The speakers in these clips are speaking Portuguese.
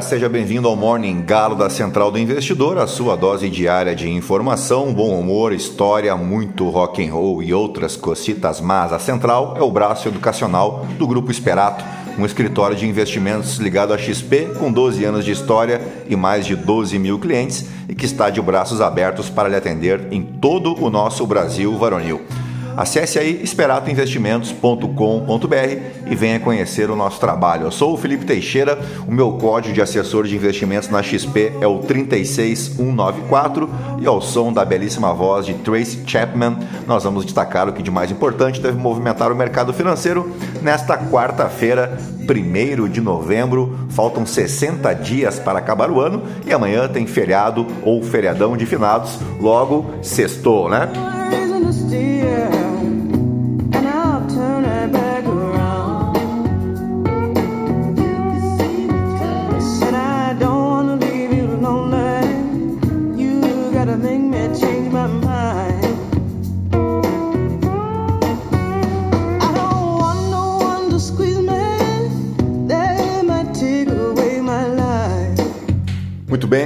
dia! Seja bem-vindo ao Morning Galo da Central do Investidor, a sua dose diária de informação, bom humor, história, muito rock and roll e outras cocitas más. A Central é o braço educacional do Grupo Esperato, um escritório de investimentos ligado à XP com 12 anos de história e mais de 12 mil clientes e que está de braços abertos para lhe atender em todo o nosso Brasil varonil. Acesse aí esperatoinvestimentos.com.br e venha conhecer o nosso trabalho. Eu sou o Felipe Teixeira, o meu código de assessor de investimentos na XP é o 36194 e ao som da belíssima voz de Tracy Chapman, nós vamos destacar o que de mais importante deve movimentar o mercado financeiro nesta quarta-feira, 1 de novembro. Faltam 60 dias para acabar o ano e amanhã tem feriado ou feriadão de finados, logo sextou, né?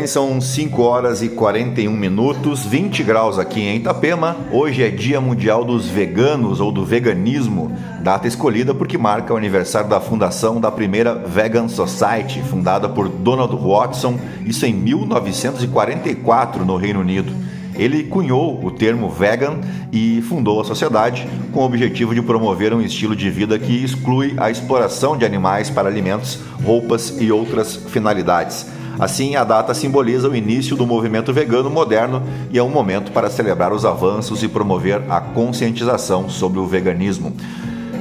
Bem, são 5 horas e 41 minutos, 20 graus aqui em Itapema. Hoje é Dia Mundial dos Veganos ou do Veganismo, data escolhida porque marca o aniversário da fundação da primeira Vegan Society, fundada por Donald Watson, isso em 1944 no Reino Unido. Ele cunhou o termo vegan e fundou a sociedade com o objetivo de promover um estilo de vida que exclui a exploração de animais para alimentos, roupas e outras finalidades. Assim, a data simboliza o início do movimento vegano moderno e é um momento para celebrar os avanços e promover a conscientização sobre o veganismo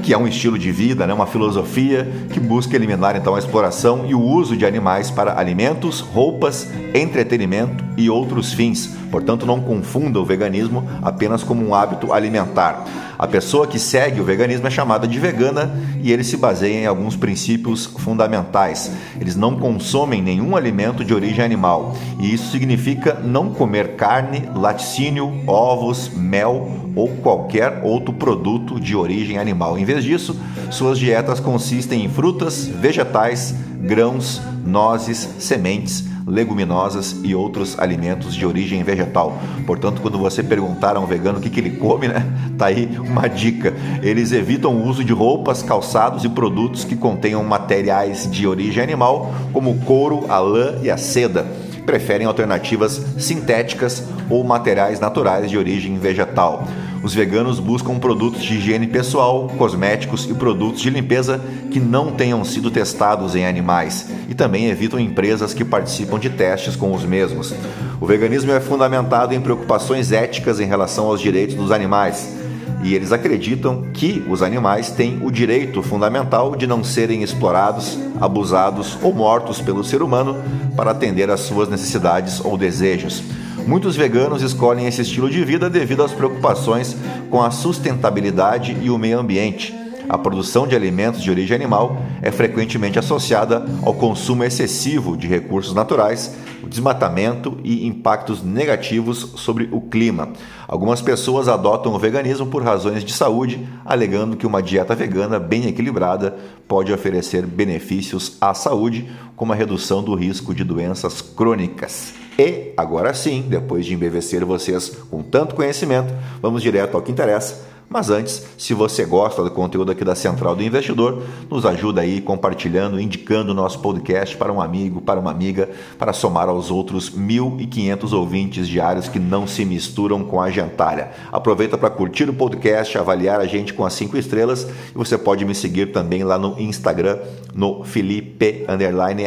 que é um estilo de vida, né, uma filosofia que busca eliminar então a exploração e o uso de animais para alimentos, roupas, entretenimento e outros fins. Portanto, não confunda o veganismo apenas como um hábito alimentar. A pessoa que segue o veganismo é chamada de vegana e ele se baseia em alguns princípios fundamentais. Eles não consomem nenhum alimento de origem animal e isso significa não comer carne, laticínio, ovos, mel ou qualquer outro produto de origem animal. Em vez disso, suas dietas consistem em frutas, vegetais, grãos, nozes, sementes, leguminosas e outros alimentos de origem vegetal. Portanto, quando você perguntar a um vegano o que, que ele come, né? Tá aí uma dica. Eles evitam o uso de roupas, calçados e produtos que contenham materiais de origem animal, como o couro, a lã e a seda preferem alternativas sintéticas ou materiais naturais de origem vegetal. Os veganos buscam produtos de higiene pessoal, cosméticos e produtos de limpeza que não tenham sido testados em animais e também evitam empresas que participam de testes com os mesmos. O veganismo é fundamentado em preocupações éticas em relação aos direitos dos animais e eles acreditam que os animais têm o direito fundamental de não serem explorados, abusados ou mortos pelo ser humano para atender às suas necessidades ou desejos. Muitos veganos escolhem esse estilo de vida devido às preocupações com a sustentabilidade e o meio ambiente. A produção de alimentos de origem animal é frequentemente associada ao consumo excessivo de recursos naturais, o desmatamento e impactos negativos sobre o clima. Algumas pessoas adotam o veganismo por razões de saúde, alegando que uma dieta vegana bem equilibrada pode oferecer benefícios à saúde, como a redução do risco de doenças crônicas. E agora sim, depois de embevecer vocês com tanto conhecimento, vamos direto ao que interessa mas antes, se você gosta do conteúdo aqui da Central do Investidor, nos ajuda aí compartilhando, indicando o nosso podcast para um amigo, para uma amiga, para somar aos outros 1.500 ouvintes diários que não se misturam com a gentalha. Aproveita para curtir o podcast, avaliar a gente com as 5 estrelas e você pode me seguir também lá no Instagram, no Felipe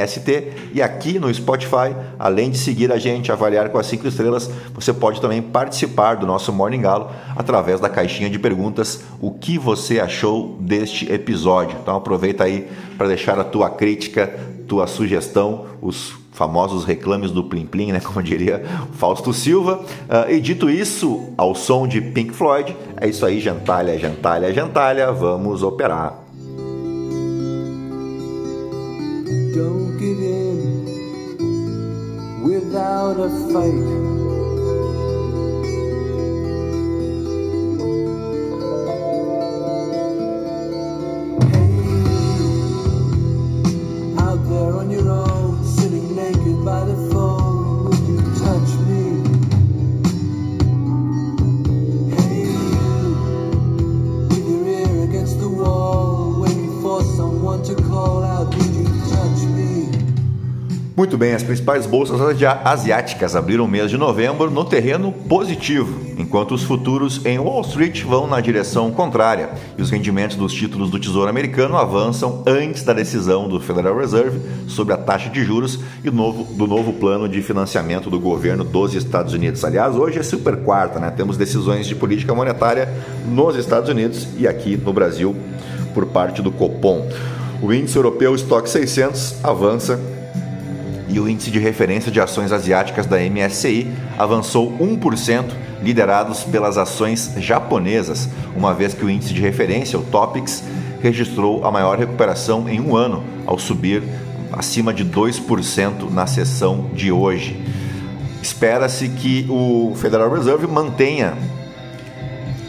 ST e aqui no Spotify, além de seguir a gente, avaliar com as 5 estrelas, você pode também participar do nosso Morning Galo através da caixinha de perguntas o que você achou deste episódio. Então aproveita aí para deixar a tua crítica, tua sugestão, os famosos reclames do Plim Plim, né, como diria Fausto Silva. Uh, e dito isso, ao som de Pink Floyd, é isso aí, gentalha, gentalha, gentalha, vamos operar. Don't give in without a fight. Muito bem, as principais bolsas asiáticas abriram o mês de novembro no terreno positivo, enquanto os futuros em Wall Street vão na direção contrária e os rendimentos dos títulos do Tesouro Americano avançam antes da decisão do Federal Reserve sobre a taxa de juros e novo, do novo plano de financiamento do governo dos Estados Unidos. Aliás, hoje é super quarta, né? Temos decisões de política monetária nos Estados Unidos e aqui no Brasil por parte do Copom. O índice europeu Stock 600 avança e o índice de referência de ações asiáticas da MSCI avançou 1%, liderados pelas ações japonesas, uma vez que o índice de referência, o TOPIX, registrou a maior recuperação em um ano, ao subir acima de 2% na sessão de hoje. Espera-se que o Federal Reserve mantenha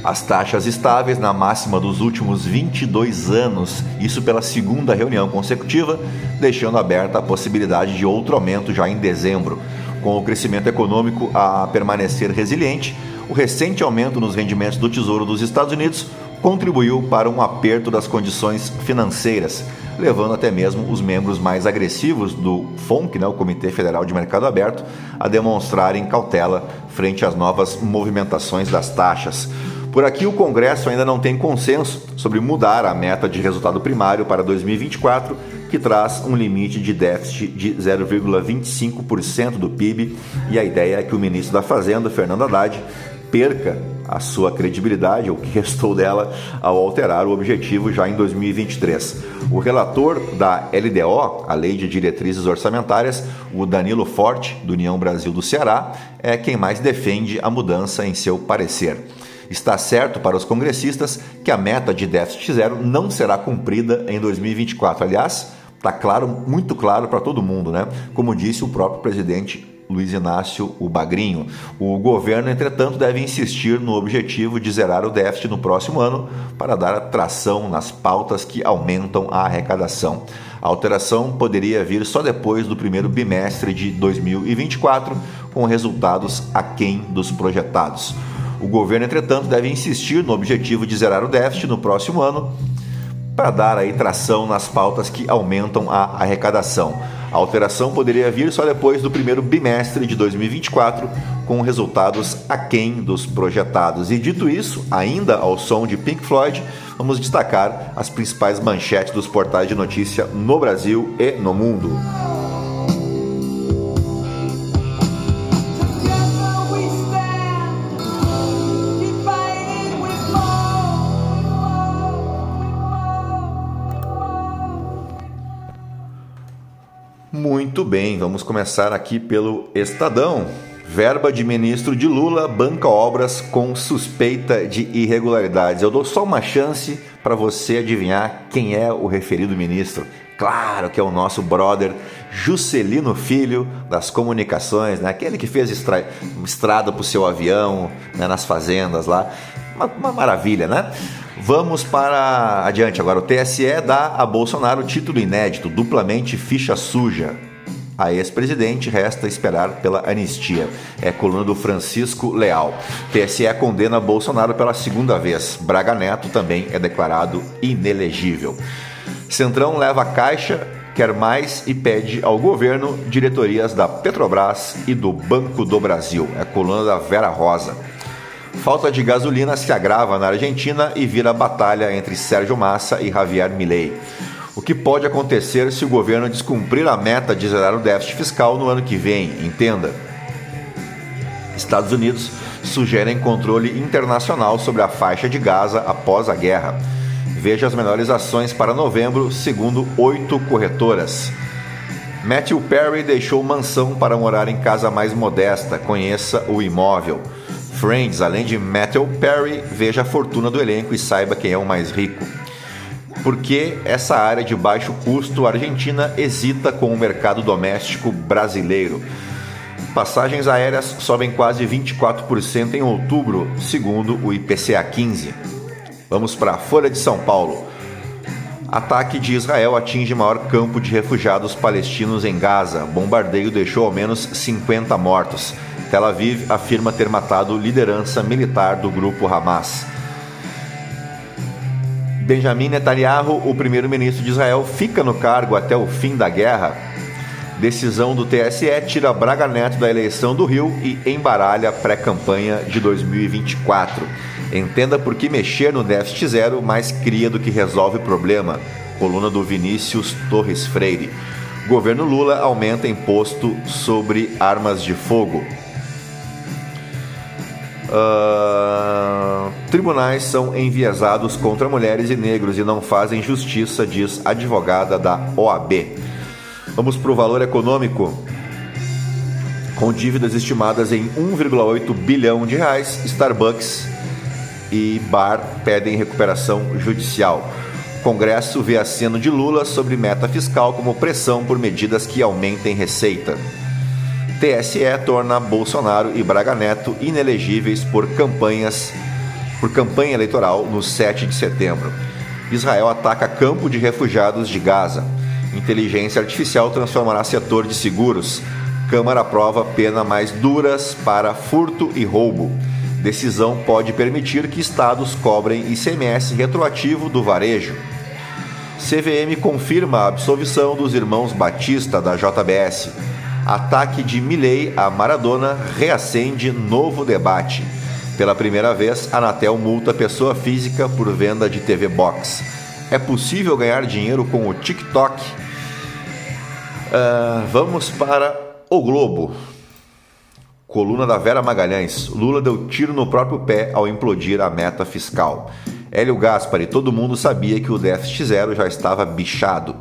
as taxas estáveis na máxima dos últimos 22 anos, isso pela segunda reunião consecutiva, deixando aberta a possibilidade de outro aumento já em dezembro. Com o crescimento econômico a permanecer resiliente, o recente aumento nos rendimentos do Tesouro dos Estados Unidos contribuiu para um aperto das condições financeiras, levando até mesmo os membros mais agressivos do FONC, né, o Comitê Federal de Mercado Aberto, a demonstrarem cautela frente às novas movimentações das taxas. Por aqui, o Congresso ainda não tem consenso sobre mudar a meta de resultado primário para 2024, que traz um limite de déficit de 0,25% do PIB, e a ideia é que o ministro da Fazenda, Fernando Haddad, perca a sua credibilidade, o que restou dela, ao alterar o objetivo já em 2023. O relator da LDO, a Lei de Diretrizes Orçamentárias, o Danilo Forte, do União Brasil do Ceará, é quem mais defende a mudança em seu parecer. Está certo para os congressistas que a meta de déficit zero não será cumprida em 2024. Aliás, está claro, muito claro para todo mundo, né? Como disse o próprio presidente Luiz Inácio o Bagrinho. O governo, entretanto, deve insistir no objetivo de zerar o déficit no próximo ano para dar atração nas pautas que aumentam a arrecadação. A alteração poderia vir só depois do primeiro bimestre de 2024, com resultados aquém dos projetados. O governo, entretanto, deve insistir no objetivo de zerar o déficit no próximo ano para dar aí tração nas pautas que aumentam a arrecadação. A alteração poderia vir só depois do primeiro bimestre de 2024, com resultados aquém dos projetados. E dito isso, ainda ao som de Pink Floyd, vamos destacar as principais manchetes dos portais de notícia no Brasil e no mundo. Muito bem, vamos começar aqui pelo Estadão. Verba de ministro de Lula banca obras com suspeita de irregularidades. Eu dou só uma chance para você adivinhar quem é o referido ministro. Claro que é o nosso brother Juscelino Filho das comunicações, né? aquele que fez estra... estrada para o seu avião né? nas fazendas lá. Uma, uma maravilha, né? Vamos para adiante agora. O TSE dá a Bolsonaro título inédito, duplamente ficha suja. A ex-presidente resta esperar pela anistia. É coluna do Francisco Leal. TSE condena Bolsonaro pela segunda vez. Braga Neto também é declarado inelegível. Centrão leva a caixa, quer mais e pede ao governo diretorias da Petrobras e do Banco do Brasil. É coluna da Vera Rosa. Falta de gasolina se agrava na Argentina e vira batalha entre Sérgio Massa e Javier Milei. O que pode acontecer se o governo descumprir a meta de zerar o déficit fiscal no ano que vem? Entenda. Estados Unidos sugerem controle internacional sobre a faixa de Gaza após a guerra. Veja as melhores ações para novembro, segundo oito corretoras. Matthew Perry deixou mansão para morar em casa mais modesta. Conheça o imóvel. Friends, além de Matthew Perry, veja a fortuna do elenco e saiba quem é o mais rico. Porque essa área de baixo custo argentina hesita com o mercado doméstico brasileiro. Passagens aéreas sobem quase 24% em outubro, segundo o IPCA 15. Vamos para a Folha de São Paulo. Ataque de Israel atinge maior campo de refugiados palestinos em Gaza. Bombardeio deixou ao menos 50 mortos. Tel Aviv afirma ter matado liderança militar do grupo Hamas. Benjamin Netanyahu, o primeiro-ministro de Israel, fica no cargo até o fim da guerra. Decisão do TSE tira Braga Neto da eleição do Rio e embaralha pré-campanha de 2024. Entenda por que mexer no déficit zero mais cria do que resolve o problema. Coluna do Vinícius Torres Freire. Governo Lula aumenta imposto sobre armas de fogo. Uh, tribunais são enviesados contra mulheres e negros e não fazem justiça, diz advogada da OAB. Vamos para o valor econômico. Com dívidas estimadas em 1,8 bilhão de reais, Starbucks e Bar pedem recuperação judicial. Congresso vê aceno de Lula sobre meta fiscal como pressão por medidas que aumentem receita. TSE torna Bolsonaro e Braga Neto inelegíveis por campanhas por campanha eleitoral no 7 de setembro. Israel ataca campo de refugiados de Gaza. Inteligência artificial transformará setor de seguros. Câmara aprova pena mais duras para furto e roubo. Decisão pode permitir que estados cobrem ICMS retroativo do varejo. CVM confirma a absolvição dos irmãos Batista da JBS. Ataque de Milley a Maradona reacende novo debate. Pela primeira vez, Anatel multa pessoa física por venda de TV Box. É possível ganhar dinheiro com o TikTok? Uh, vamos para o Globo. Coluna da Vera Magalhães. Lula deu tiro no próprio pé ao implodir a meta fiscal. Hélio Gaspari, todo mundo sabia que o déficit zero já estava bichado.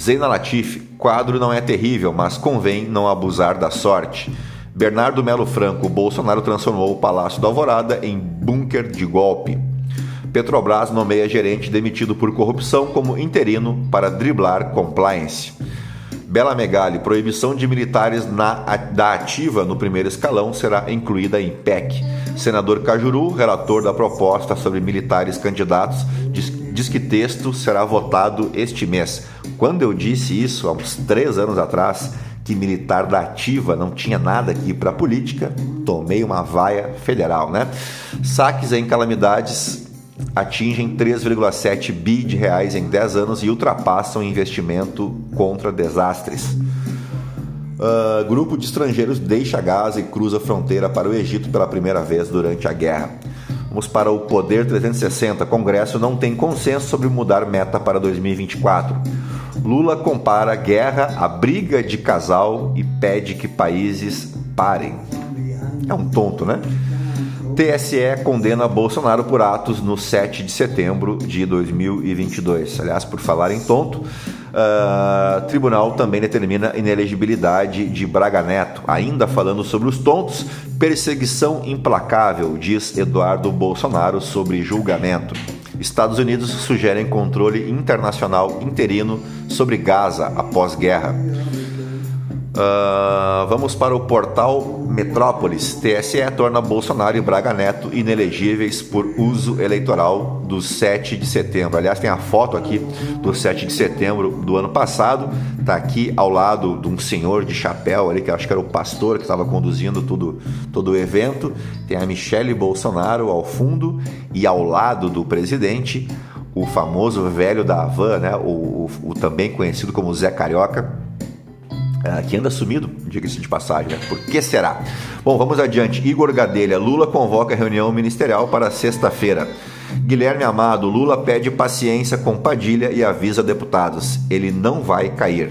Zeina Latif, quadro não é terrível, mas convém não abusar da sorte. Bernardo Melo Franco, Bolsonaro transformou o Palácio da Alvorada em bunker de golpe. Petrobras nomeia gerente demitido por corrupção como interino para driblar compliance. Bela Megali, proibição de militares na, da ativa no primeiro escalão será incluída em PEC. Senador Cajuru, relator da proposta sobre militares candidatos, diz, diz que texto será votado este mês. Quando eu disse isso, há uns três anos atrás, que militar da ativa não tinha nada aqui para política, tomei uma vaia federal, né? Saques em calamidades atingem 3,7 bi de reais em 10 anos e ultrapassam investimento contra desastres. Uh, grupo de estrangeiros deixa Gaza e cruza a fronteira para o Egito pela primeira vez durante a guerra. Vamos para o Poder 360. Congresso não tem consenso sobre mudar meta para 2024. Lula compara guerra à briga de casal e pede que países parem. É um tonto, né? TSE condena Bolsonaro por atos no 7 de setembro de 2022. Aliás, por falar em tonto, uh, tribunal também determina inelegibilidade de Braga Neto. Ainda falando sobre os tontos, perseguição implacável, diz Eduardo Bolsonaro sobre julgamento. Estados Unidos sugerem controle internacional interino sobre Gaza após guerra. Uh, vamos para o portal Metrópolis. TSE torna Bolsonaro e Braga Neto inelegíveis por uso eleitoral do 7 de setembro. Aliás, tem a foto aqui do 7 de setembro do ano passado. Está aqui ao lado de um senhor de chapéu ali, que acho que era o pastor que estava conduzindo tudo, todo o evento. Tem a Michele Bolsonaro ao fundo e ao lado do presidente, o famoso velho da Havan, né? o, o, o também conhecido como Zé Carioca Uh, que anda sumido, diga-se de passagem, né? Por que será? Bom, vamos adiante. Igor Gadelha, Lula convoca reunião ministerial para sexta-feira. Guilherme Amado, Lula pede paciência com Padilha e avisa deputados. Ele não vai cair.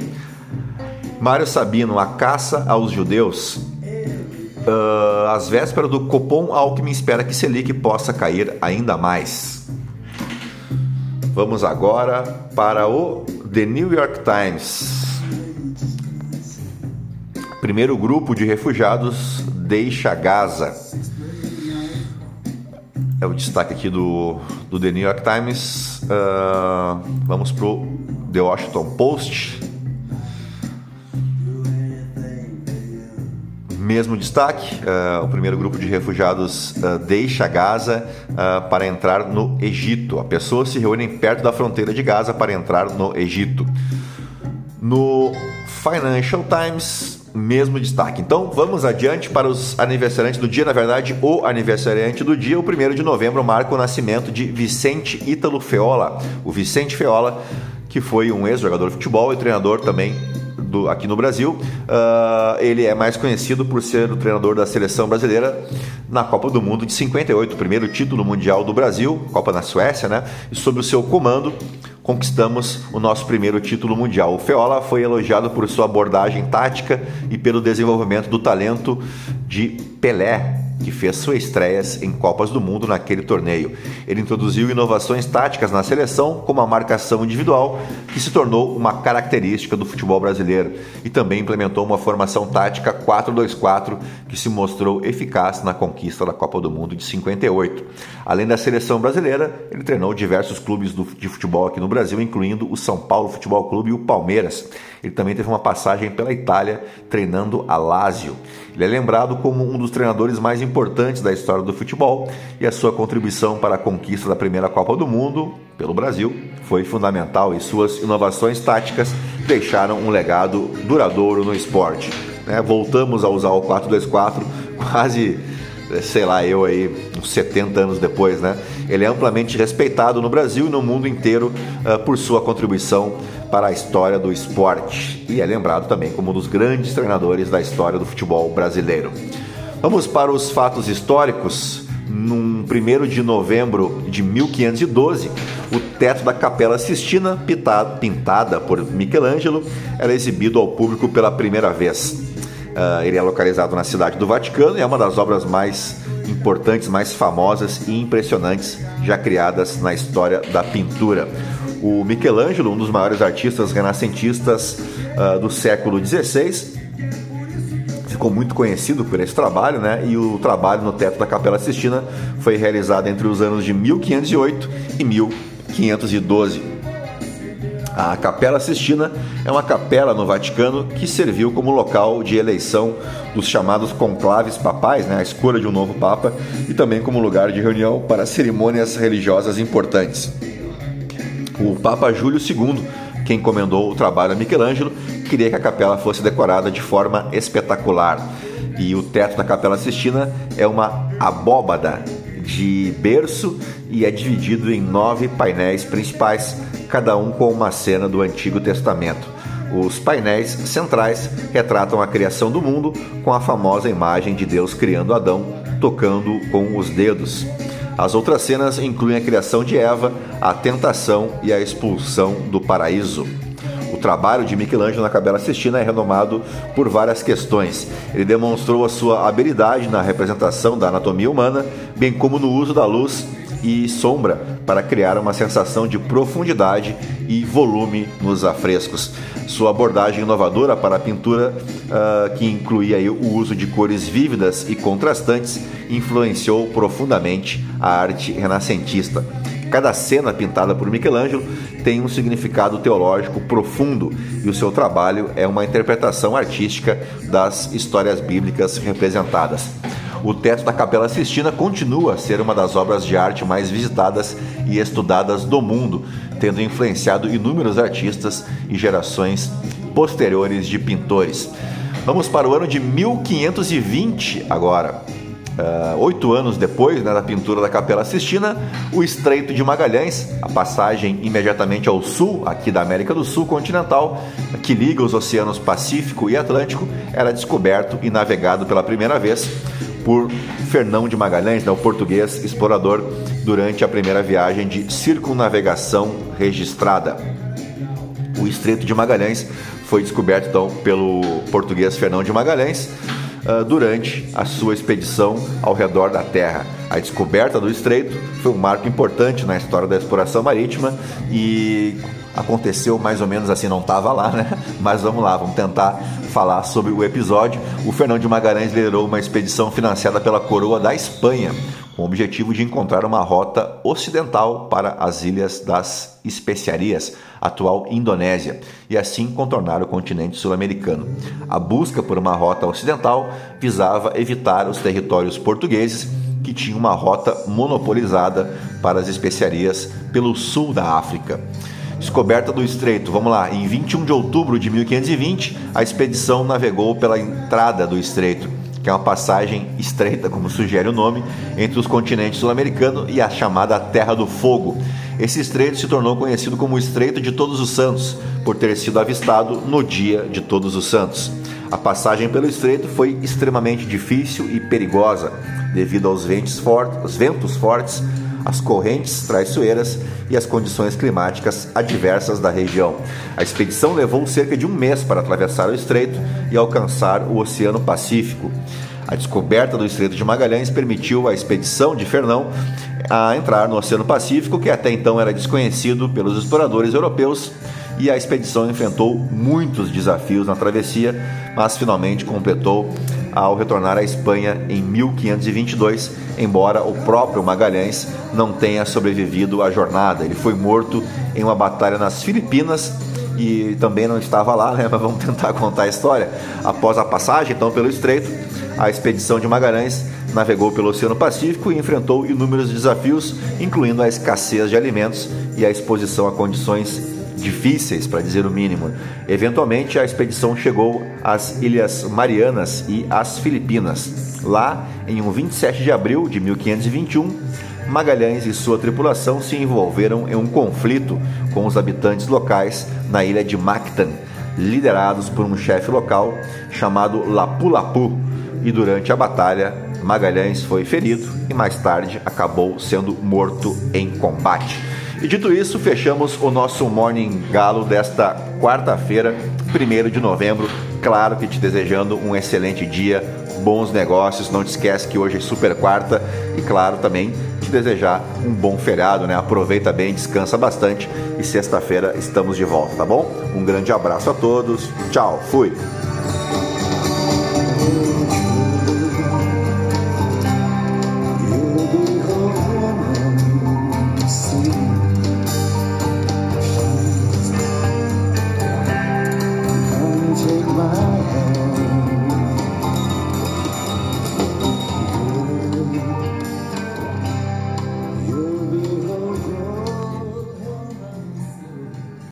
Mário Sabino, a caça aos judeus. Uh, às vésperas do Copom, Alckmin espera que Selic possa cair ainda mais. Vamos agora para o The New York Times. Primeiro grupo de refugiados deixa Gaza. É o destaque aqui do, do The New York Times. Uh, vamos pro The Washington Post. Mesmo destaque, uh, o primeiro grupo de refugiados uh, deixa Gaza uh, para entrar no Egito. A pessoas se reúnem perto da fronteira de Gaza para entrar no Egito. No Financial Times, mesmo destaque. Então vamos adiante para os aniversariantes do dia. Na verdade, o aniversariante do dia, o 1 de novembro, marca o nascimento de Vicente Ítalo Feola. O Vicente Feola, que foi um ex-jogador de futebol e treinador também do, aqui no Brasil. Uh, ele é mais conhecido por ser o treinador da seleção brasileira na Copa do Mundo de 58, primeiro título mundial do Brasil, Copa na Suécia, né? E sob o seu comando conquistamos o nosso primeiro título mundial. O Feola foi elogiado por sua abordagem tática e pelo desenvolvimento do talento de Pelé, que fez suas estreias em Copas do Mundo naquele torneio. Ele introduziu inovações táticas na seleção, como a marcação individual, que se tornou uma característica do futebol brasileiro, e também implementou uma formação tática 4-2-4, que se mostrou eficaz na conquista da Copa do Mundo de 58. Além da seleção brasileira, ele treinou diversos clubes de futebol aqui no Brasil, incluindo o São Paulo Futebol Clube e o Palmeiras. Ele também teve uma passagem pela Itália treinando a Lazio. Ele é lembrado como um dos treinadores mais importantes da história do futebol e a sua contribuição para a conquista da primeira Copa do Mundo pelo Brasil foi fundamental e suas inovações táticas deixaram um legado duradouro no esporte. Né? Voltamos a usar o 4-2-4 quase sei lá, eu aí, uns 70 anos depois, né? Ele é amplamente respeitado no Brasil e no mundo inteiro uh, por sua contribuição para a história do esporte e é lembrado também como um dos grandes treinadores da história do futebol brasileiro. Vamos para os fatos históricos. Num 1 de novembro de 1512, o teto da Capela Sistina, pintada por Michelangelo, era exibido ao público pela primeira vez. Uh, ele é localizado na cidade do Vaticano e é uma das obras mais importantes, mais famosas e impressionantes já criadas na história da pintura. O Michelangelo, um dos maiores artistas renascentistas uh, do século XVI, ficou muito conhecido por esse trabalho, né? E o trabalho no teto da Capela Sistina foi realizado entre os anos de 1508 e 1512. A Capela Sistina é uma capela no Vaticano que serviu como local de eleição dos chamados conclaves papais, né, a escolha de um novo papa, e também como lugar de reunião para cerimônias religiosas importantes o Papa Júlio II, que encomendou o trabalho a Michelangelo, queria que a capela fosse decorada de forma espetacular. E o teto da Capela Sistina é uma abóbada de berço e é dividido em nove painéis principais, cada um com uma cena do Antigo Testamento. Os painéis centrais retratam a criação do mundo com a famosa imagem de Deus criando Adão tocando com os dedos. As outras cenas incluem a criação de Eva, a tentação e a expulsão do paraíso. O trabalho de Michelangelo na Capela Sistina é renomado por várias questões. Ele demonstrou a sua habilidade na representação da anatomia humana, bem como no uso da luz e sombra para criar uma sensação de profundidade e volume nos afrescos. Sua abordagem inovadora para a pintura, uh, que incluía o uso de cores vívidas e contrastantes, influenciou profundamente a arte renascentista. Cada cena pintada por Michelangelo tem um significado teológico profundo e o seu trabalho é uma interpretação artística das histórias bíblicas representadas. O teto da Capela Sistina continua a ser uma das obras de arte mais visitadas e estudadas do mundo, tendo influenciado inúmeros artistas e gerações posteriores de pintores. Vamos para o ano de 1520 agora. Uh, oito anos depois né, da pintura da Capela Sistina, o Estreito de Magalhães, a passagem imediatamente ao sul, aqui da América do Sul continental, que liga os oceanos Pacífico e Atlântico, era descoberto e navegado pela primeira vez por Fernão de Magalhães, né, o português explorador, durante a primeira viagem de circunnavegação registrada. O Estreito de Magalhães foi descoberto então pelo português Fernão de Magalhães uh, durante a sua expedição ao redor da Terra. A descoberta do estreito foi um marco importante na história da exploração marítima e aconteceu mais ou menos assim, não estava lá, né? Mas vamos lá, vamos tentar falar sobre o episódio. O Fernão de Magalhães liderou uma expedição financiada pela coroa da Espanha, com o objetivo de encontrar uma rota ocidental para as Ilhas das Especiarias, atual Indonésia, e assim contornar o continente sul-americano. A busca por uma rota ocidental visava evitar os territórios portugueses que tinham uma rota monopolizada para as especiarias pelo sul da África. Descoberta do estreito. Vamos lá. Em 21 de outubro de 1520, a expedição navegou pela entrada do estreito, que é uma passagem estreita, como sugere o nome, entre os continentes sul-americano e a chamada Terra do Fogo. Esse estreito se tornou conhecido como o Estreito de Todos os Santos, por ter sido avistado no dia de Todos os Santos. A passagem pelo estreito foi extremamente difícil e perigosa, devido aos ventos fortes, ventos fortes as correntes traiçoeiras e as condições climáticas adversas da região. A expedição levou cerca de um mês para atravessar o estreito e alcançar o Oceano Pacífico. A descoberta do Estreito de Magalhães permitiu à expedição de Fernão a entrar no Oceano Pacífico, que até então era desconhecido pelos exploradores europeus, e a expedição enfrentou muitos desafios na travessia, mas finalmente completou ao retornar à Espanha em 1522, embora o próprio Magalhães não tenha sobrevivido à jornada. Ele foi morto em uma batalha nas Filipinas e também não estava lá, né? Mas vamos tentar contar a história. Após a passagem, então, pelo estreito, a expedição de Magalhães navegou pelo Oceano Pacífico e enfrentou inúmeros desafios, incluindo a escassez de alimentos e a exposição a condições difíceis, para dizer o mínimo. Eventualmente, a expedição chegou às Ilhas Marianas e às Filipinas. Lá, em um 27 de abril de 1521, Magalhães e sua tripulação se envolveram em um conflito com os habitantes locais na ilha de Mactan, liderados por um chefe local chamado Lapu-Lapu. E durante a batalha, Magalhães foi ferido e mais tarde acabou sendo morto em combate. E dito isso, fechamos o nosso Morning Galo desta quarta-feira, 1 de novembro. Claro que te desejando um excelente dia, bons negócios. Não te esquece que hoje é super quarta e, claro, também te desejar um bom feriado, né? Aproveita bem, descansa bastante e sexta-feira estamos de volta, tá bom? Um grande abraço a todos. Tchau, fui.